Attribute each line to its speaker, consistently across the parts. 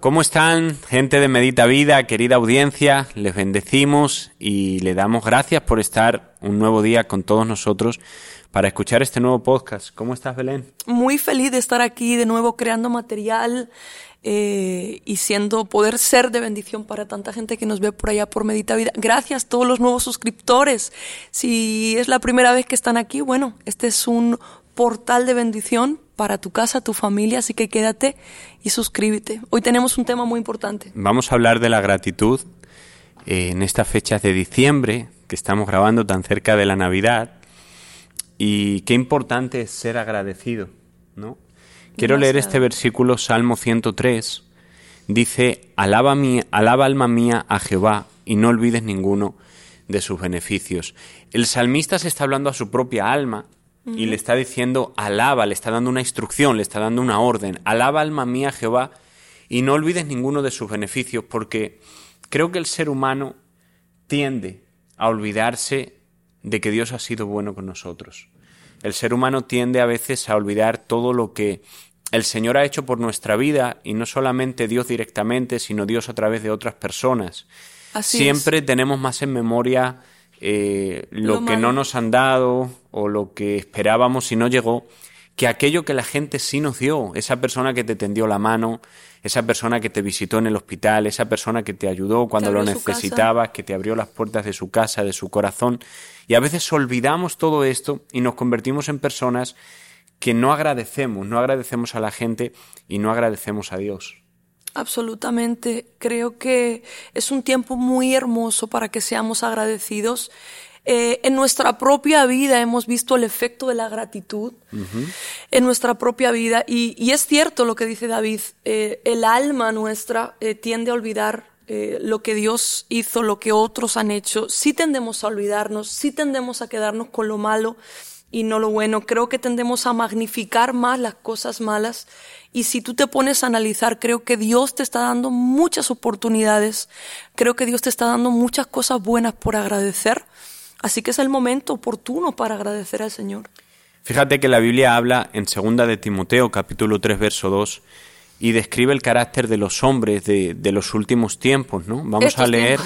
Speaker 1: ¿Cómo están, gente de Medita Vida, querida audiencia? Les bendecimos y le damos gracias por estar un nuevo día con todos nosotros para escuchar este nuevo podcast. ¿Cómo estás, Belén?
Speaker 2: Muy feliz de estar aquí de nuevo creando material eh, y siendo poder ser de bendición para tanta gente que nos ve por allá por Medita Vida. Gracias a todos los nuevos suscriptores. Si es la primera vez que están aquí, bueno, este es un portal de bendición para tu casa, tu familia, así que quédate y suscríbete. Hoy tenemos un tema muy importante.
Speaker 1: Vamos a hablar de la gratitud en estas fechas de diciembre, que estamos grabando tan cerca de la Navidad, y qué importante es ser agradecido, ¿no? Quiero leer este versículo, Salmo 103, dice, alaba, mi, alaba alma mía a Jehová y no olvides ninguno de sus beneficios. El salmista se está hablando a su propia alma y le está diciendo, alaba, le está dando una instrucción, le está dando una orden, alaba alma mía Jehová y no olvides ninguno de sus beneficios, porque creo que el ser humano tiende a olvidarse de que Dios ha sido bueno con nosotros. El ser humano tiende a veces a olvidar todo lo que el Señor ha hecho por nuestra vida y no solamente Dios directamente, sino Dios a través de otras personas. Siempre tenemos más en memoria eh, lo, que no nos han dado o lo que esperábamos y no llegó, que aquello que la gente sí nos dio, esa persona que te tendió la mano, esa persona que te visitó en el hospital, esa persona que te ayudó cuando lo necesitabas, que te abrió las puertas de su casa, de su corazón. Y a veces olvidamos todo esto y nos convertimos en personas que no agradecemos, no agradecemos a la gente y no agradecemos a Dios.
Speaker 2: Absolutamente. Creo que es un tiempo muy hermoso para que seamos agradecidos. Eh, en nuestra propia vida hemos visto el efecto de la gratitud. En nuestra propia vida. Y, es cierto lo que dice David, eh, el alma nuestra eh, tiende a olvidar lo que Dios hizo, lo que otros han hecho, sí tendemos a olvidarnos, sí tendemos a quedarnos con lo malo y no lo bueno. Creo que tendemos a magnificar más las cosas malas. Y si tú te pones a analizar, creo que Dios te está dando muchas oportunidades. Creo que Dios te está dando muchas cosas buenas por agradecer. Así que es el momento oportuno para agradecer al Señor.
Speaker 1: Fíjate que la Biblia habla en 2 de Timoteo, capítulo 3, verso 2, y describe el carácter de los hombres de, los últimos tiempos, ¿no? Vamos a leer,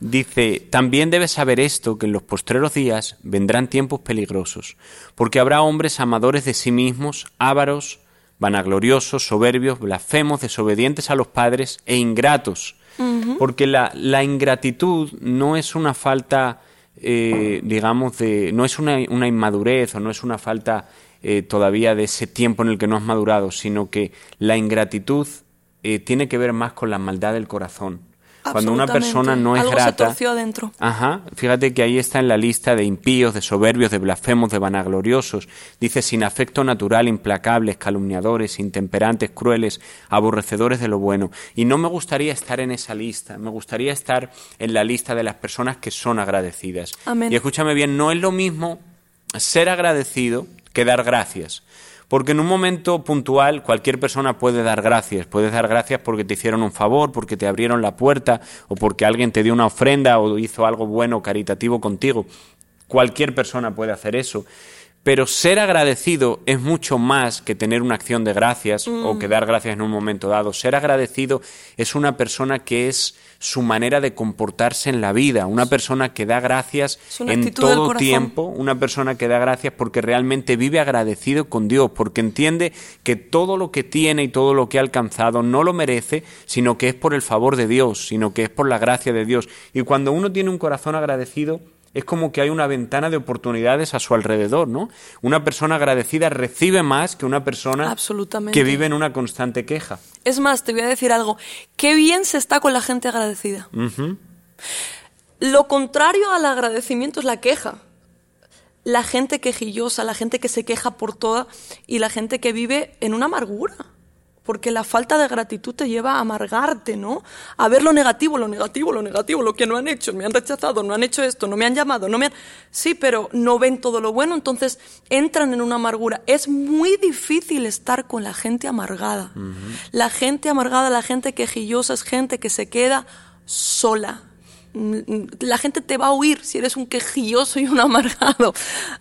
Speaker 1: dice, también debes saber esto, que en los postreros días vendrán tiempos peligrosos, porque habrá hombres amadores de sí mismos, ávaros, vanagloriosos, soberbios, blasfemos, desobedientes a los padres e ingratos, porque la, la, ingratitud no es una falta, eh, digamos, de, no es una, una inmadurez o no es una falta eh, todavía de ese tiempo en el que no has madurado, sino que la ingratitud eh, tiene que ver más con la maldad del corazón. Cuando una persona no es
Speaker 2: Algo
Speaker 1: grata.
Speaker 2: Se adentro.
Speaker 1: Ajá. Fíjate que ahí está en la lista de impíos, de soberbios, de blasfemos, de vanagloriosos. Dice sin afecto natural, implacables, calumniadores, intemperantes, crueles, aborrecedores de lo bueno. Y no me gustaría estar en esa lista. Me gustaría estar en la lista de las personas que son agradecidas.
Speaker 2: Amén.
Speaker 1: Y escúchame bien, no es lo mismo ser agradecido que dar gracias. Porque en un momento puntual cualquier persona puede dar gracias. Puedes dar gracias porque te hicieron un favor, porque te abrieron la puerta o porque alguien te dio una ofrenda o hizo algo bueno, caritativo contigo. Cualquier persona puede hacer eso. Pero ser agradecido es mucho más que tener una acción de gracias o mm. que dar gracias en un momento dado. Ser agradecido es una persona que es su manera de comportarse en la vida, una persona que da gracias en todo tiempo, una persona que da gracias porque realmente vive agradecido con Dios, porque entiende que todo lo que tiene y todo lo que ha alcanzado no lo merece, sino que es por el favor de Dios, sino que es por la gracia de Dios. Y cuando uno tiene un corazón agradecido, es como que hay una ventana de oportunidades a su alrededor, ¿no? Una persona agradecida recibe más que una persona que vive en una constante queja.
Speaker 2: Es más, te voy a decir algo, qué bien se está con la gente agradecida. Lo contrario al agradecimiento es la queja. La gente quejillosa, la gente que se queja por toda y la gente que vive en una amargura porque la falta de gratitud te lleva a amargarte, ¿no? A ver lo negativo, lo negativo, lo negativo, lo que no han hecho, me han rechazado, no han hecho esto, no me han llamado, no me han... Sí, pero no ven todo lo bueno, entonces entran en una amargura. Es muy difícil estar con la gente amargada. La gente amargada, la gente quejillosa es gente que se queda sola. La gente te va a oír si eres un quejilloso y un amargado.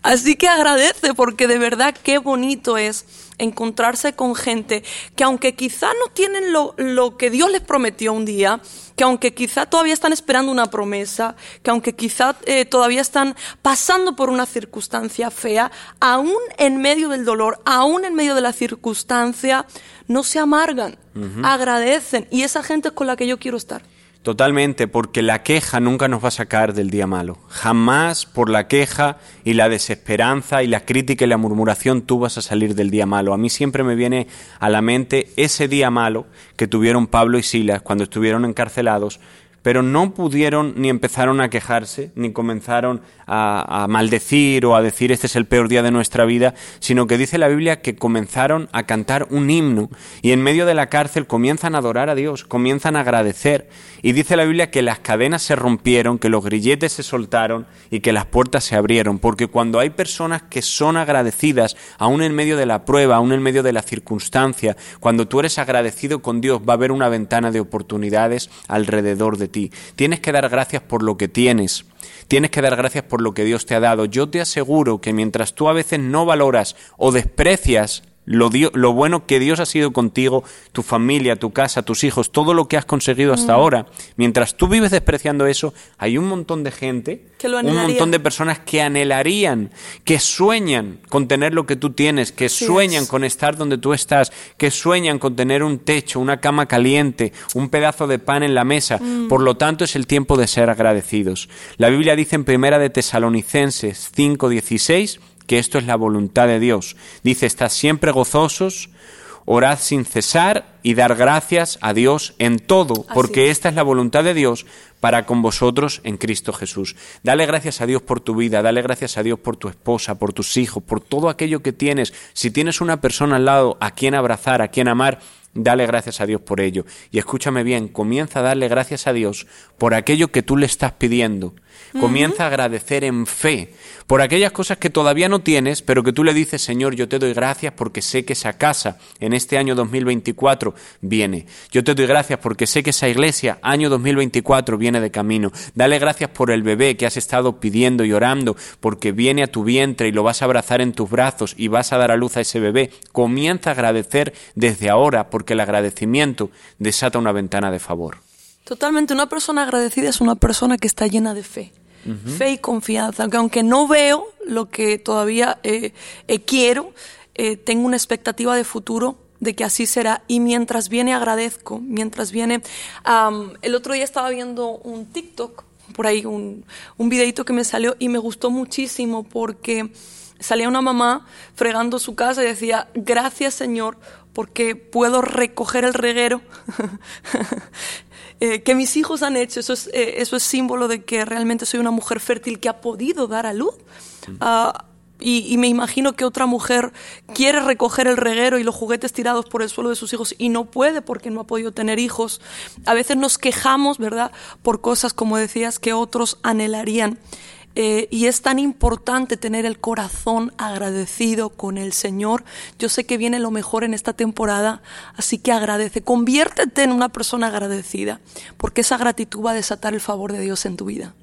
Speaker 2: Así que agradece porque de verdad qué bonito es encontrarse con gente que aunque quizá no tienen lo, lo que Dios les prometió un día, que aunque quizá todavía están esperando una promesa, que aunque quizá eh, todavía están pasando por una circunstancia fea, aún en medio del dolor, aún en medio de la circunstancia, no se amargan, agradecen. Y esa gente es con la que yo quiero estar.
Speaker 1: Totalmente, porque la queja nunca nos va a sacar del día malo. Jamás por la queja y la desesperanza y la crítica y la murmuración tú vas a salir del día malo. A mí siempre me viene a la mente ese día malo que tuvieron Pablo y Silas cuando estuvieron encarcelados pero no pudieron ni empezaron a quejarse, ni comenzaron a, maldecir o a decir este es el peor día de nuestra vida, sino que dice la Biblia que comenzaron a cantar un himno y en medio de la cárcel comienzan a adorar a Dios, comienzan a agradecer. Y dice la Biblia que las cadenas se rompieron, que los grilletes se soltaron y que las puertas se abrieron, porque cuando hay personas que son agradecidas, aún en medio de la prueba, aún en medio de la circunstancia, cuando tú eres agradecido con Dios, va a haber una ventana de oportunidades alrededor de ti Tienes que dar gracias por lo que tienes. Tienes que dar gracias por lo que Dios te ha dado. Yo te aseguro que mientras tú a veces no valoras o desprecias lo, lo, bueno que Dios ha sido contigo, tu familia, tu casa, tus hijos, todo lo que has conseguido hasta mm. ahora. Mientras tú vives despreciando eso, hay un montón de gente, un montón de personas que anhelarían, que sueñan con tener lo que tú tienes, que sueñan con estar donde tú estás, que sueñan con tener un techo, una cama caliente, un pedazo de pan en la mesa. Mm. Por lo tanto, es el tiempo de ser agradecidos. La Biblia dice en Primera de Tesalonicenses 5:16 que esto es la voluntad de Dios. Dice, estad siempre gozosos, orad sin cesar y dar gracias a Dios en todo, porque esta es la voluntad de Dios para con vosotros en Cristo Jesús. Dale gracias a Dios por tu vida, dale gracias a Dios por tu esposa, por tus hijos, por todo aquello que tienes. Si tienes una persona al lado a quien abrazar, a quien amar, dale gracias a Dios por ello. Y escúchame bien, comienza a darle gracias a Dios por aquello que tú le estás pidiendo. Comienza a agradecer en fe por aquellas cosas que todavía no tienes, pero que tú le dices, Señor, yo te doy gracias porque sé que esa casa en este año 2024 viene. Yo te doy gracias porque sé que esa iglesia año 2024 viene de camino. Dale gracias por el bebé que has estado pidiendo y orando porque viene a tu vientre y lo vas a abrazar en tus brazos y vas a dar a luz a ese bebé. Comienza a agradecer desde ahora porque el agradecimiento desata una ventana de favor.
Speaker 2: Totalmente, una persona agradecida es una persona que está llena de fe. Fe y confianza, que aunque no veo lo que todavía eh, eh, quiero, eh, tengo una expectativa de futuro de que así será. Y mientras viene agradezco, mientras viene... el otro día estaba viendo un TikTok, por ahí un, un videito que me salió y me gustó muchísimo porque salía una mamá fregando su casa y decía, gracias Señor porque puedo recoger el reguero eh, que mis hijos han hecho. Eso es, eh, eso es símbolo de que realmente soy una mujer fértil que ha podido dar a luz. Ah, y, me imagino que otra mujer quiere recoger el reguero y los juguetes tirados por el suelo de sus hijos y no puede porque no ha podido tener hijos. A veces nos quejamos, ¿verdad?, por cosas, como decías, que otros anhelarían. Eh, y es tan importante tener el corazón agradecido con el Señor. Yo sé que viene lo mejor en esta temporada, así que agradece, conviértete en una persona agradecida, porque esa gratitud va a desatar el favor de Dios en tu vida.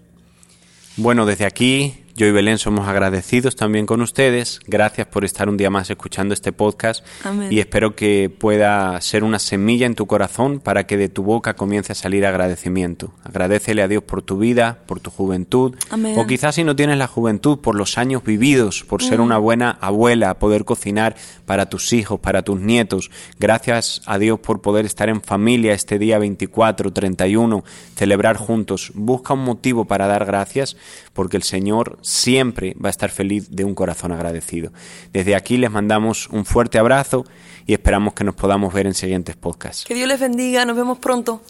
Speaker 1: Bueno, desde aquí yo y Belén somos agradecidos también con ustedes. Gracias por estar un día más escuchando este podcast. Y espero que pueda ser una semilla en tu corazón para que de tu boca comience a salir agradecimiento. Agradecele a Dios por tu vida, por tu juventud. O quizás si no tienes la juventud, por los años vividos, por ser mm. una buena abuela, poder cocinar para tus hijos, para tus nietos. Gracias a Dios por poder estar en familia este día 24, 31, celebrar juntos. Busca un motivo para dar gracias porque el Señor siempre va a estar feliz de un corazón agradecido. Desde aquí les mandamos un fuerte abrazo y esperamos que nos podamos ver en siguientes podcasts.
Speaker 2: Que Dios les bendiga, nos vemos pronto.